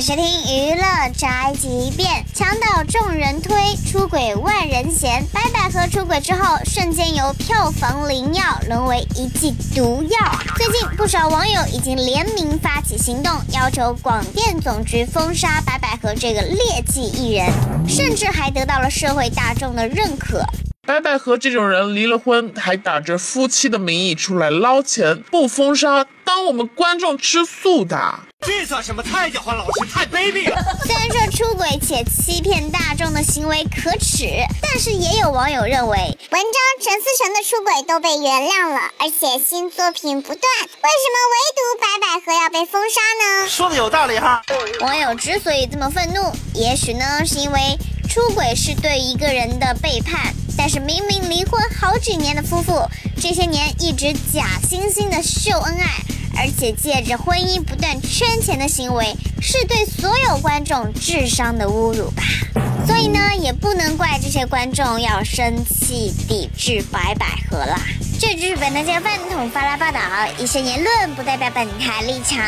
收听娱乐宅急便，墙倒众人推，出轨万人嫌。白百合出轨之后，瞬间由票房灵药沦为一剂毒药。最近不少网友已经联名发起行动，要求广电总局封杀白百合这个劣迹艺人，甚至还得到了社会大众的认可。白百合这种人离了婚还打着夫妻的名义出来捞钱，不封杀，当我们观众吃素的。这算什么太狡猾老师？太卑鄙了！虽然说出轨且欺骗大众的行为可耻，但是也有网友认为，文章陈思诚的出轨都被原谅了，而且新作品不断，为什么唯独白百合要被封杀呢？说的有道理哈。网友之所以这么愤怒，也许呢是因为出轨是对一个人的背叛。但是明明离婚好几年的夫妇，这些年一直假惺惺的秀恩爱，而且借着婚姻不断圈钱的行为，是对所有观众智商的侮辱吧？所以呢，也不能怪这些观众要生气抵制白百合啦。这就是本台记者饭桶发来报道，一些言论不代表本台立场。